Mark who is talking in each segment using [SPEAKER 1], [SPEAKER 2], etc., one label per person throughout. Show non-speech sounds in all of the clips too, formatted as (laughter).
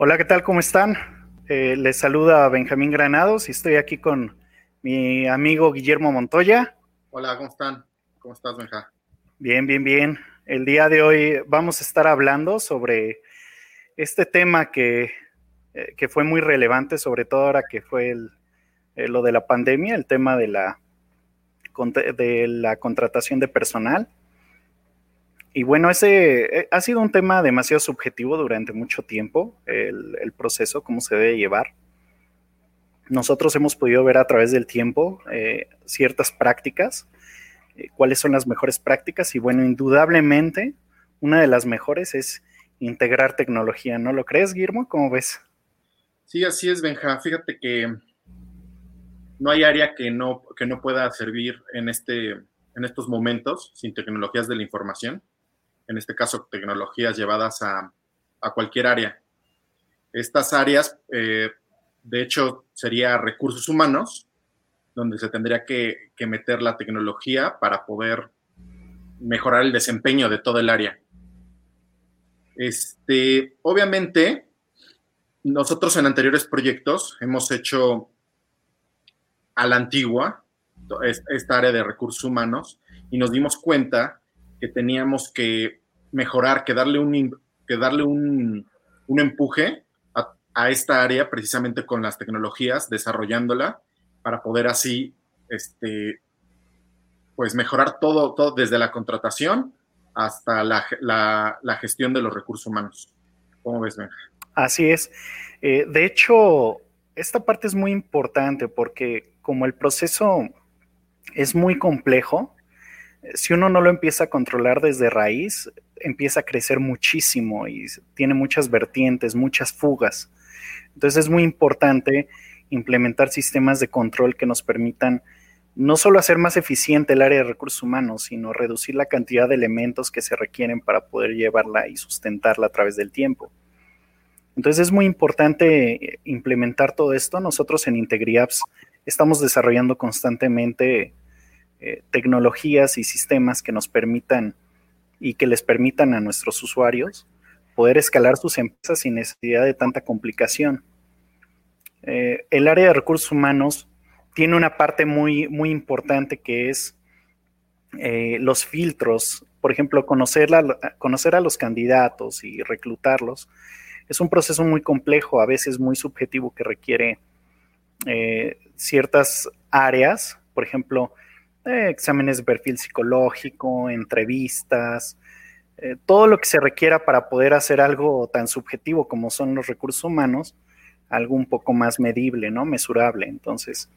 [SPEAKER 1] Hola, ¿qué tal? ¿Cómo están? Eh, les saluda Benjamín Granados y estoy aquí con mi amigo Guillermo Montoya.
[SPEAKER 2] Hola, ¿cómo están? ¿Cómo estás, Benja?
[SPEAKER 1] Bien, bien, bien. El día de hoy vamos a estar hablando sobre este tema que, eh, que fue muy relevante, sobre todo ahora que fue el, eh, lo de la pandemia, el tema de la, de la contratación de personal. Y bueno, ese eh, ha sido un tema demasiado subjetivo durante mucho tiempo, el, proceso, cómo se debe llevar. Nosotros hemos podido ver a través del tiempo eh, ciertas prácticas, eh, cuáles son las mejores prácticas y bueno, indudablemente una de las mejores es integrar tecnología, ¿no lo crees, Guillermo? ¿Cómo ves?
[SPEAKER 2] Sí, así es, Benja. Fíjate que no hay área que no, que no pueda servir en, este, en estos momentos sin tecnologías de la información en este caso tecnologías llevadas a, cualquier área. Estas áreas, eh, de hecho, sería recursos humanos, donde se tendría que, meter la tecnología para poder mejorar el desempeño de todo el área. Este, obviamente, nosotros en anteriores proyectos hemos hecho a la antigua esta área de recursos humanos y nos dimos cuenta que teníamos que mejorar, que darle un, que darle un, empuje a, esta área precisamente con las tecnologías, desarrollándola para poder así, este, pues mejorar todo, todo desde la contratación hasta la, gestión de los recursos humanos. ¿Cómo ves, Benja?
[SPEAKER 1] Así es. Eh, de hecho, esta parte es muy importante porque como el proceso es muy complejo, si uno no lo empieza a controlar desde raíz, empieza a crecer muchísimo y tiene muchas vertientes, muchas fugas. Entonces es muy importante implementar sistemas de control que nos permitan no solo hacer más eficiente el área de recursos humanos, sino reducir la cantidad de elementos que se requieren para poder llevarla y sustentarla a través del tiempo. Entonces es muy importante implementar todo esto. Nosotros en IntegriApps estamos desarrollando constantemente eh, tecnologías y sistemas que nos permitan y que les permitan a nuestros usuarios poder escalar sus empresas sin necesidad de tanta complicación. Eh, el área de recursos humanos tiene una parte muy, muy importante que es eh, los filtros. Por ejemplo, conocer, conocer a los candidatos y reclutarlos es un proceso muy complejo, a veces muy subjetivo, que requiere ciertas áreas. Por ejemplo, eh, exámenes de perfil psicológico, entrevistas, eh, todo lo que se requiera para poder hacer algo tan subjetivo como son los recursos humanos, algo un poco más medible, ¿no? Mesurable. Entonces,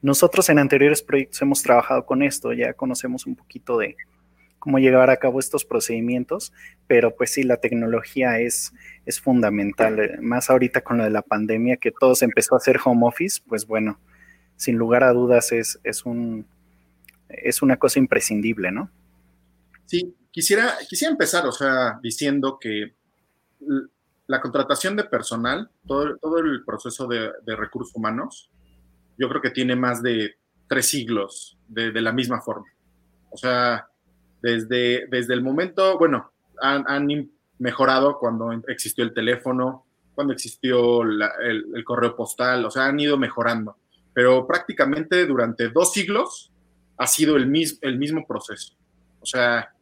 [SPEAKER 1] nosotros en anteriores proyectos hemos trabajado con esto, ya conocemos un poquito de cómo llevar a cabo estos procedimientos, pero pues sí, la tecnología es, es fundamental, más ahorita con lo de la pandemia, que todo se empezó a hacer home office, pues bueno, sin lugar a dudas es, es un, es una cosa imprescindible, ¿no?
[SPEAKER 2] Sí, quisiera, quisiera empezar, o sea, diciendo que la contratación de personal, todo, todo el proceso de, recursos humanos, yo creo que tiene más de tres siglos de, la misma forma. O sea, desde, desde el momento, bueno, han, mejorado cuando existió el teléfono, cuando existió el, el, correo postal, o sea, han ido mejorando. Pero prácticamente durante dos siglos ha sido el, mismo el mismo proceso. O sea,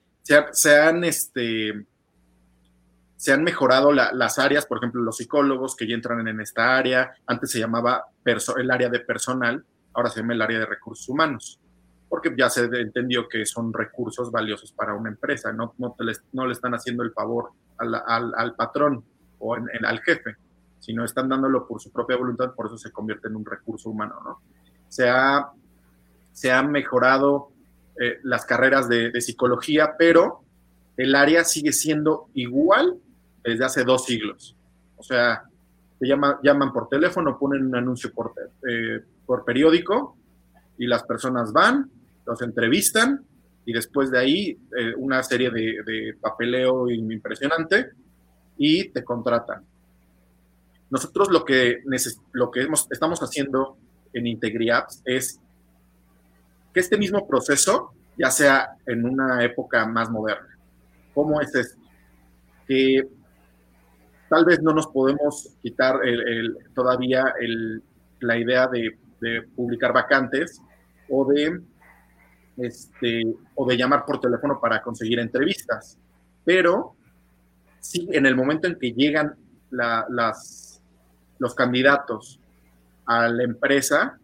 [SPEAKER 2] se, han, este, se han mejorado las áreas, por ejemplo, los psicólogos que ya entran en esta área, antes se llamaba el área de personal, ahora se llama el área de recursos humanos, porque ya se entendió que son recursos valiosos para una empresa, no, no, no le están haciendo el favor al, patrón o al jefe, sino están dándolo por su propia voluntad, por eso se convierte en un recurso humano, ¿no? Se ha se han mejorado eh, las carreras de, psicología, pero el área sigue siendo igual desde hace dos siglos. O sea, te llaman por teléfono, ponen un anuncio por, eh, por periódico y las personas van, los entrevistan y después de ahí eh, una serie de, papeleo impresionante y te contratan. Nosotros lo que, lo que estamos haciendo en IntegriApps es que este mismo proceso ya sea en una época más moderna. ¿Cómo es esto? Que tal vez no nos podemos quitar todavía la idea de, publicar vacantes o de, este, o de llamar por teléfono para conseguir entrevistas. Pero sí, en el momento en que llegan las, los candidatos a la empresa,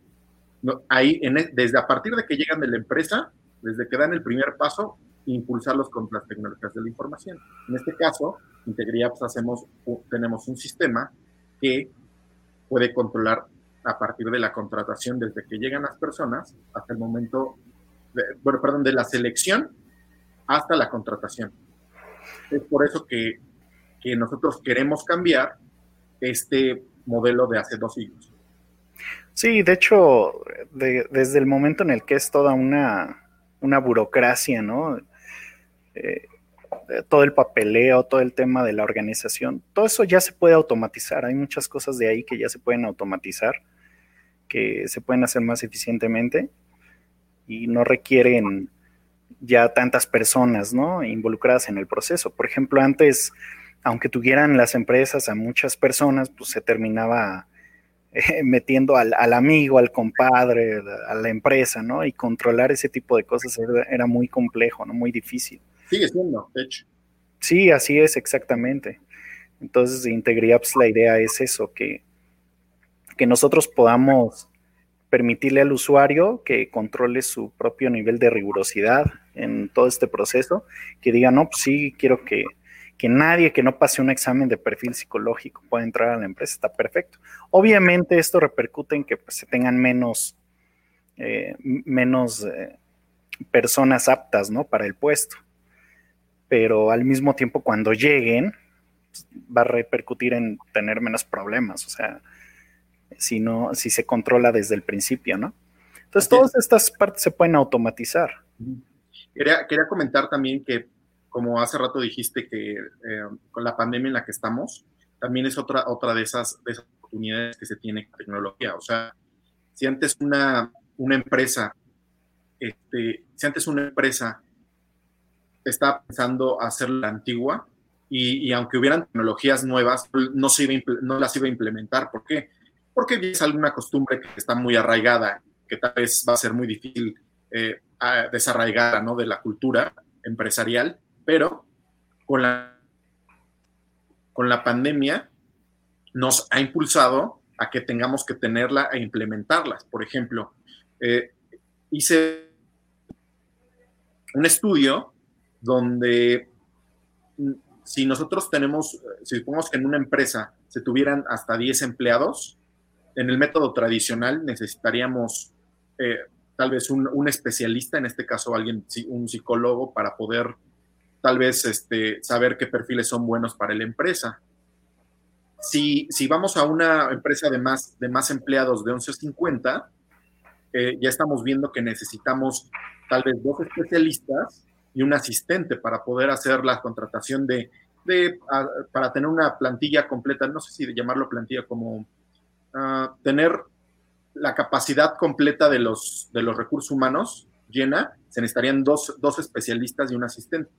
[SPEAKER 2] e, desde a partir de que llegan de la empresa, desde que dan el primer paso, impulsarlos con las tecnologías de la información. En este caso, Integria pues, hacemos, tenemos un sistema que puede controlar a partir de la contratación desde que llegan las personas hasta el momento, bueno, perdón, de la selección hasta la contratación. Es por eso que, que nosotros queremos cambiar este modelo de hace dos siglos.
[SPEAKER 1] Sí, de hecho, desde el momento en el que es toda una, una burocracia, ¿no? Eh, todo el papeleo, todo el tema de la organización, todo eso ya se puede automatizar. Hay muchas cosas de ahí que ya se pueden automatizar, que se pueden hacer más eficientemente y no requieren ya tantas personas ¿no? involucradas en el proceso. Por ejemplo, antes, aunque tuvieran las empresas a muchas personas, pues se terminaba eh, (laughs) metiendo al, amigo, al compadre, a la empresa, ¿no? Y controlar ese tipo de cosas era, era muy complejo, ¿no? Muy difícil.
[SPEAKER 2] Sigue siendo, de hecho.
[SPEAKER 1] Sí, así es exactamente. Entonces, de IntegriApps la idea es eso, que, que nosotros podamos permitirle al usuario que controle su propio nivel de rigurosidad en todo este proceso, que diga, no, pues sí, quiero que, que nadie que no pase un examen de perfil psicológico pueda entrar a la empresa, está perfecto. Obviamente esto repercute en que pues, se tengan menos, eh, menos eh, personas aptas ¿no? para el puesto pero al mismo tiempo cuando lleguen pues, va a repercutir en tener menos problemas, o sea, si no, si se controla desde el principio, ¿no? Entonces todas estas partes se pueden automatizar.
[SPEAKER 2] Quería, quería comentar también que, como hace rato dijiste que eh, con la pandemia en la que estamos, también es otra, otra de, esas, de esas oportunidades que se tiene tecnología. O sea, si antes una, una empresa, este, si antes una empresa estaba pensando hacer la antigua y, aunque hubieran tecnologías nuevas, no, se iba, no las iba a implementar. ¿Por qué? Porque es alguna costumbre que está muy arraigada, que tal vez va a ser muy difícil eh, desarraigar ¿no? de la cultura empresarial, pero con la, con la pandemia nos ha impulsado a que tengamos que tenerla e implementarlas. Por ejemplo, eh, hice un estudio donde mm, si nosotros tenemos, si supongamos que en una empresa se tuvieran hasta 10 empleados, en el método tradicional necesitaríamos eh, tal vez un, especialista, en este caso alguien, un psicólogo, para poder tal vez este, saber qué perfiles son buenos para la empresa. Si, si vamos a una empresa de más, de más empleados de 11.50, eh, ya estamos viendo que necesitamos tal vez dos especialistas y un asistente para poder hacer la contratación de, de para tener una plantilla completa, no sé si llamarlo plantilla como ah, tener la capacidad completa de los, de los recursos humanos llena, se necesitarían dos, dos especialistas y un asistente.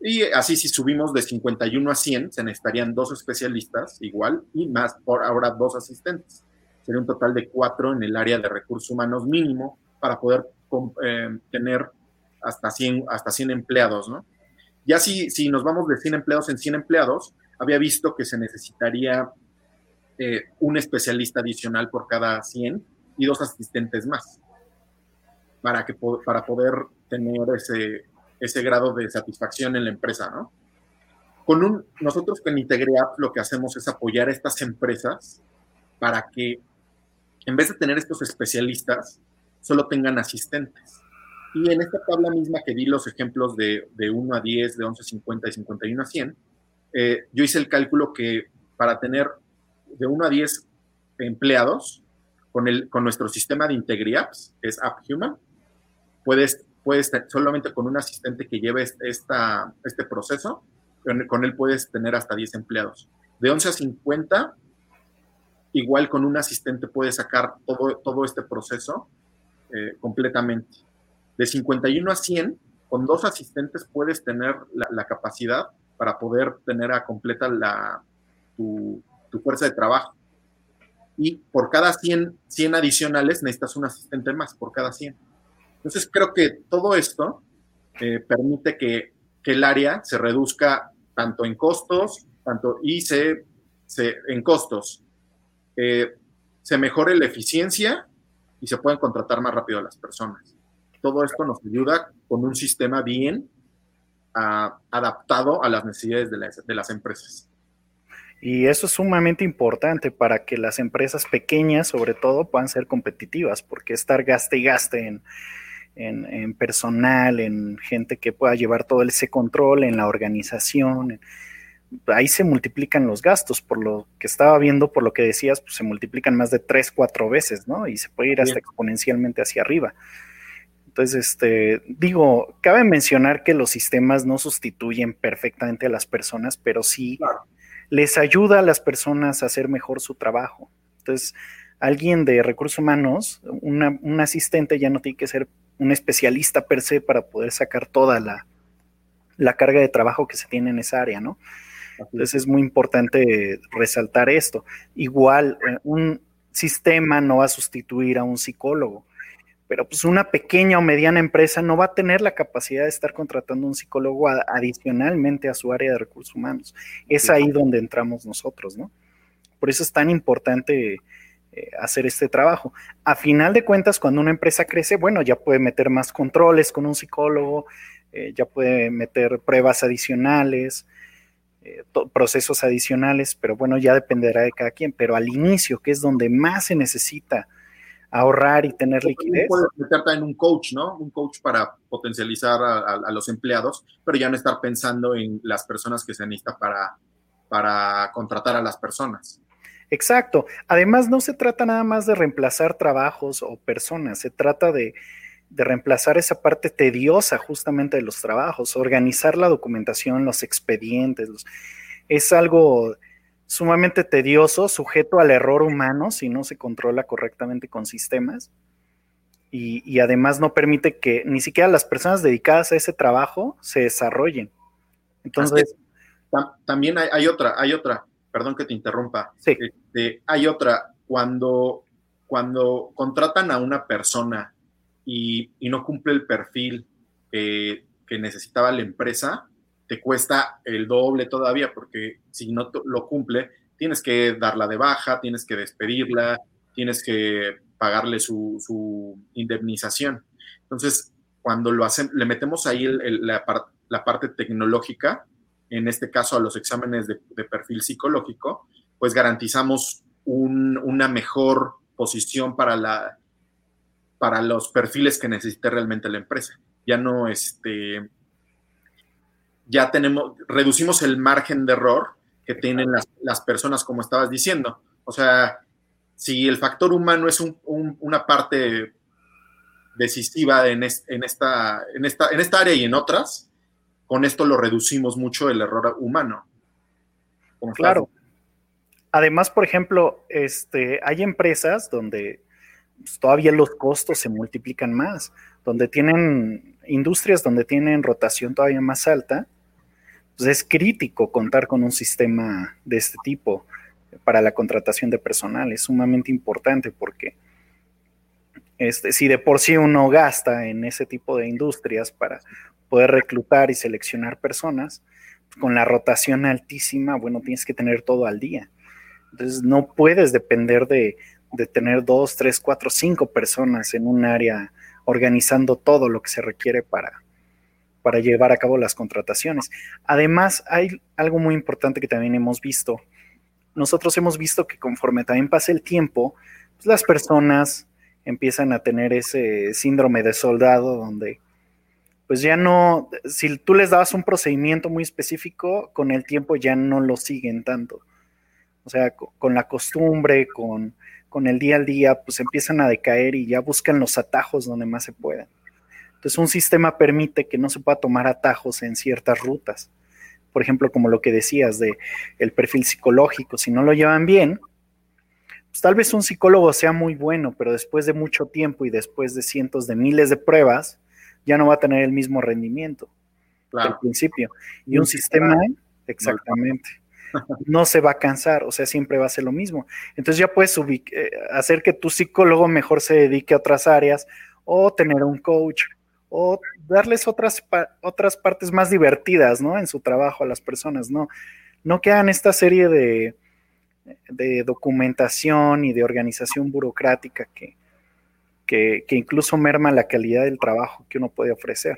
[SPEAKER 2] Y así si subimos de 51 a 100, se necesitarían dos especialistas igual y más por ahora dos asistentes. Sería un total de cuatro en el área de recursos humanos mínimo para poder eh, tener hasta 100, hasta 100 empleados, ¿no? Ya si, si nos vamos de 100 empleados en 100 empleados, había visto que se necesitaría eh, un especialista adicional por cada 100 y dos asistentes más para, que, para poder tener ese, ese grado de satisfacción en la empresa, ¿no? Con un, nosotros con Integreapp lo que hacemos es apoyar a estas empresas para que en vez de tener estos especialistas, solo tengan asistentes. Y en esta tabla misma que di los ejemplos de, de 1 a 10, de 11 a 50 y 51 a 100, eh, yo hice el cálculo que para tener de 1 a 10 empleados con, el, con nuestro sistema de IntegriApps, que es AppHuman, puedes, puedes solamente con un asistente que lleve este proceso, con, él puedes tener hasta 10 empleados. De 11 a 50, igual con un asistente puedes sacar todo, todo este proceso eh, completamente de 51 a 100, con dos asistentes puedes tener la, capacidad para poder tener a completa la, tu, fuerza de trabajo. Y por cada 100, 100 adicionales necesitas un asistente más, por cada 100. Entonces creo que todo esto eh, permite que, el área se reduzca tanto en costos, tanto y se, en costos, eh, se mejore la eficiencia y se pueden contratar más rápido a las personas. Todo esto nos ayuda con un sistema bien adaptado a las necesidades de las, empresas.
[SPEAKER 1] Y eso es sumamente importante para que las empresas pequeñas, sobre todo, puedan ser competitivas, porque estar gaste y gaste en, en, personal, en gente que pueda llevar todo ese control, en la organización, ahí se multiplican los gastos, por lo que estaba viendo, por lo que decías, pues se multiplican más de tres, cuatro veces, ¿no? Y se puede ir hasta exponencialmente hacia arriba. Entonces, este, digo, cabe mencionar que los sistemas no sustituyen perfectamente a las personas, pero sí les ayuda a las personas a hacer mejor su trabajo. Entonces, alguien de recursos humanos, un asistente ya no tiene que ser un especialista per se para poder sacar toda la, la carga de trabajo que se tiene en esa área, ¿no? Entonces es muy importante resaltar esto. Igual, eh, un sistema no va a sustituir a un psicólogo pero pues una pequeña o mediana empresa no va a tener la capacidad de estar contratando un psicólogo adicionalmente a su área de recursos humanos. Es ahí donde entramos nosotros, ¿no? Por eso es tan importante eh, hacer este trabajo. A final de cuentas, cuando una empresa crece, bueno, ya puede meter más controles con un psicólogo, eh, ya puede meter pruebas adicionales, eh, procesos adicionales, pero bueno, ya dependerá de cada quien. Pero al inicio, que es donde más se necesita ahorrar y tener liquidez.
[SPEAKER 2] Puedes meterte en un coach, ¿no? Un coach para potencializar a, los empleados, pero ya no estar pensando en las personas que se necesita para, para contratar a las personas.
[SPEAKER 1] Exacto. Además, no se trata nada más de reemplazar trabajos o personas, se trata de, de reemplazar esa parte tediosa justamente de los trabajos, organizar la documentación, los expedientes. Los, es algo sumamente tedioso, sujeto al error humano si no se controla correctamente con sistemas. Y, además no permite que ni siquiera las personas dedicadas a ese trabajo se desarrollen. Entonces.
[SPEAKER 2] también hay, otra, hay otra, perdón que te interrumpa.
[SPEAKER 1] Sí.
[SPEAKER 2] Este, hay otra, cuando, cuando contratan a una persona y, no cumple el perfil que necesitaba la empresa, te cuesta el doble todavía, porque si no lo cumple, tienes que darla de baja, tienes que despedirla, tienes que pagarle su, indemnización. Entonces, cuando lo hacen, le metemos ahí la, parte tecnológica, en este caso a los exámenes de, perfil psicológico, pues garantizamos una mejor posición para, la, para los perfiles que necesite realmente la empresa. Ya no, este, ya tenemos, reducimos el margen de error que tienen las, personas, como estabas diciendo. O sea, si el factor humano es una parte decisiva en, esta, en, esta, en esta área y en otras, con esto lo reducimos mucho el error humano.
[SPEAKER 1] Claro. Además, por ejemplo, este, hay empresas donde pues, todavía los costos se multiplican más, donde tienen industrias donde tienen rotación todavía más alta pues, es crítico contar con un sistema de este tipo para la contratación de personal. Es sumamente importante porque este, si de por sí uno gasta en ese tipo de industrias para poder reclutar y seleccionar personas, con la rotación altísima, bueno, tienes que tener todo al día. Entonces no puedes depender de, de tener dos, tres, cuatro, cinco personas en un área organizando todo lo que se requiere para, para llevar a cabo las contrataciones. Además, hay algo muy importante que también hemos visto. Nosotros hemos visto que conforme también pasa el tiempo, pues, las personas empiezan a tener ese síndrome de soldado donde pues ya no, si tú les dabas un procedimiento muy específico, con el tiempo ya no lo siguen tanto. O sea, con la costumbre, con, con el día al día, pues empiezan a decaer y ya buscan los atajos donde más se puedan. Entonces, un sistema permite que no se pueda tomar atajos en ciertas rutas. Por ejemplo, como lo que decías de el perfil psicológico, si no lo llevan bien, pues tal vez un psicólogo sea muy bueno, pero después de mucho tiempo y después de cientos de miles de pruebas, ya no va a tener el mismo rendimiento al principio. Y un, sistema, exactamente. no se va a cansar, o sea, siempre va a ser lo mismo. Entonces ya puedes eh, hacer que tu psicólogo mejor se dedique a otras áreas o tener un coach o darles otras, otras partes más divertidas, ¿no? En su trabajo a las personas, ¿no? No que hagan esta serie de, de documentación y de organización burocrática que, que, que incluso merma la calidad del trabajo que uno puede ofrecer.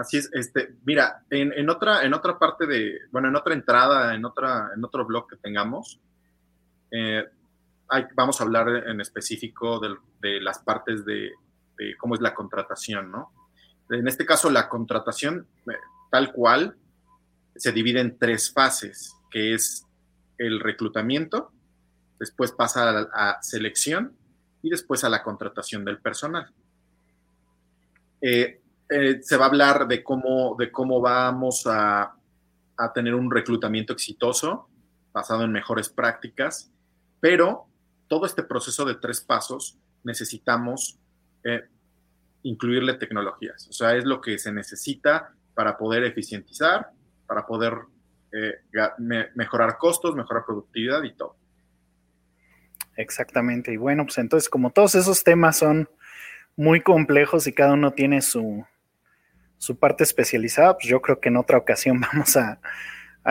[SPEAKER 2] Así es, este, mira, en, otra, en otra parte de, bueno, en otra entrada, en, otra, en otro blog que tengamos, eh, vamos a hablar en específico de, las partes de, cómo es la contratación, ¿no? En este caso, la contratación, eh, tal cual, se divide en tres fases, que es el reclutamiento, después pasa a, a selección y después a la contratación del personal. Eh, eh, se va a hablar de cómo, de cómo vamos a, tener un reclutamiento exitoso basado en mejores prácticas, pero todo este proceso de tres pasos necesitamos eh, incluirle tecnologías. O sea, es lo que se necesita para poder eficientizar, para poder eh, mejorar costos, mejorar productividad y todo.
[SPEAKER 1] Exactamente. Y bueno, pues entonces como todos esos temas son muy complejos y cada uno tiene su, su parte especializada, pues yo creo que en otra ocasión (laughs) vamos a,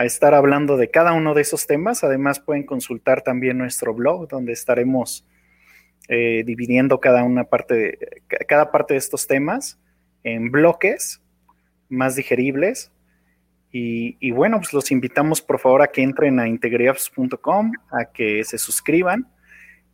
[SPEAKER 1] estar hablando de cada uno de esos temas. Además, pueden consultar también nuestro blog, donde estaremos eh, dividiendo cada una parte de, cada parte de estos temas en bloques más digeribles. Y, bueno, pues los invitamos por favor a que entren a integriapps.com, a que se suscriban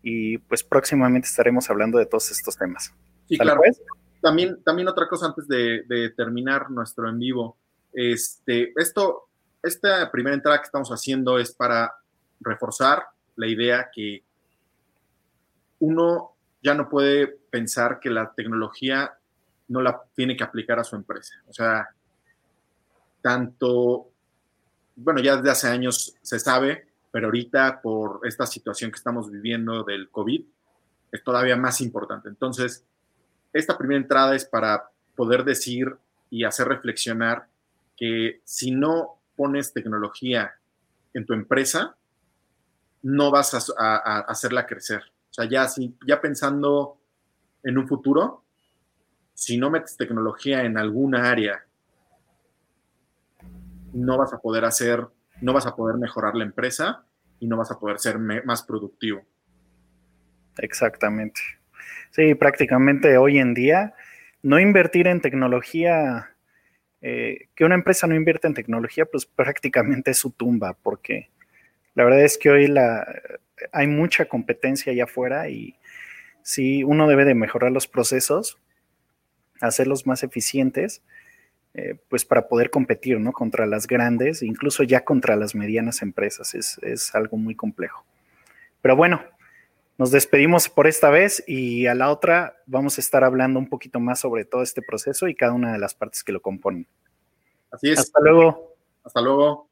[SPEAKER 1] y pues próximamente estaremos hablando de todos estos temas.
[SPEAKER 2] Sí, claro. Pues? también, también otra cosa antes de, terminar nuestro en vivo. Este, esto, esta primera entrada que estamos haciendo es para reforzar la idea que uno ya no puede pensar que la tecnología no la tiene que aplicar a su empresa. O sea, tanto, bueno, ya desde hace años se sabe, pero ahorita por esta situación que estamos viviendo del COVID, es todavía más importante. Entonces, esta primera entrada es para poder decir y hacer reflexionar que si no pones tecnología en tu empresa, no vas a, hacerla crecer. O sea, ya, ya pensando en un futuro, si no metes tecnología en alguna área, no vas a poder hacer, no vas a poder mejorar la empresa y no vas a poder ser más productivo.
[SPEAKER 1] Exactamente. Sí, prácticamente hoy en día no invertir en tecnología, eh, que una empresa no invierta en tecnología, pues (laughs) prácticamente es su tumba, porque la verdad es que hoy la, hay mucha competencia allá afuera y sí, uno debe de mejorar los procesos, hacerlos más eficientes, eh, pues para poder competir, ¿no? Contra las grandes, incluso ya contra las medianas empresas, es, es algo muy complejo. Pero bueno, nos despedimos por esta vez y a la otra vamos a estar hablando un poquito más sobre todo este proceso y cada una de las partes que lo componen.
[SPEAKER 2] Así es.
[SPEAKER 1] Hasta luego.
[SPEAKER 2] Hasta luego.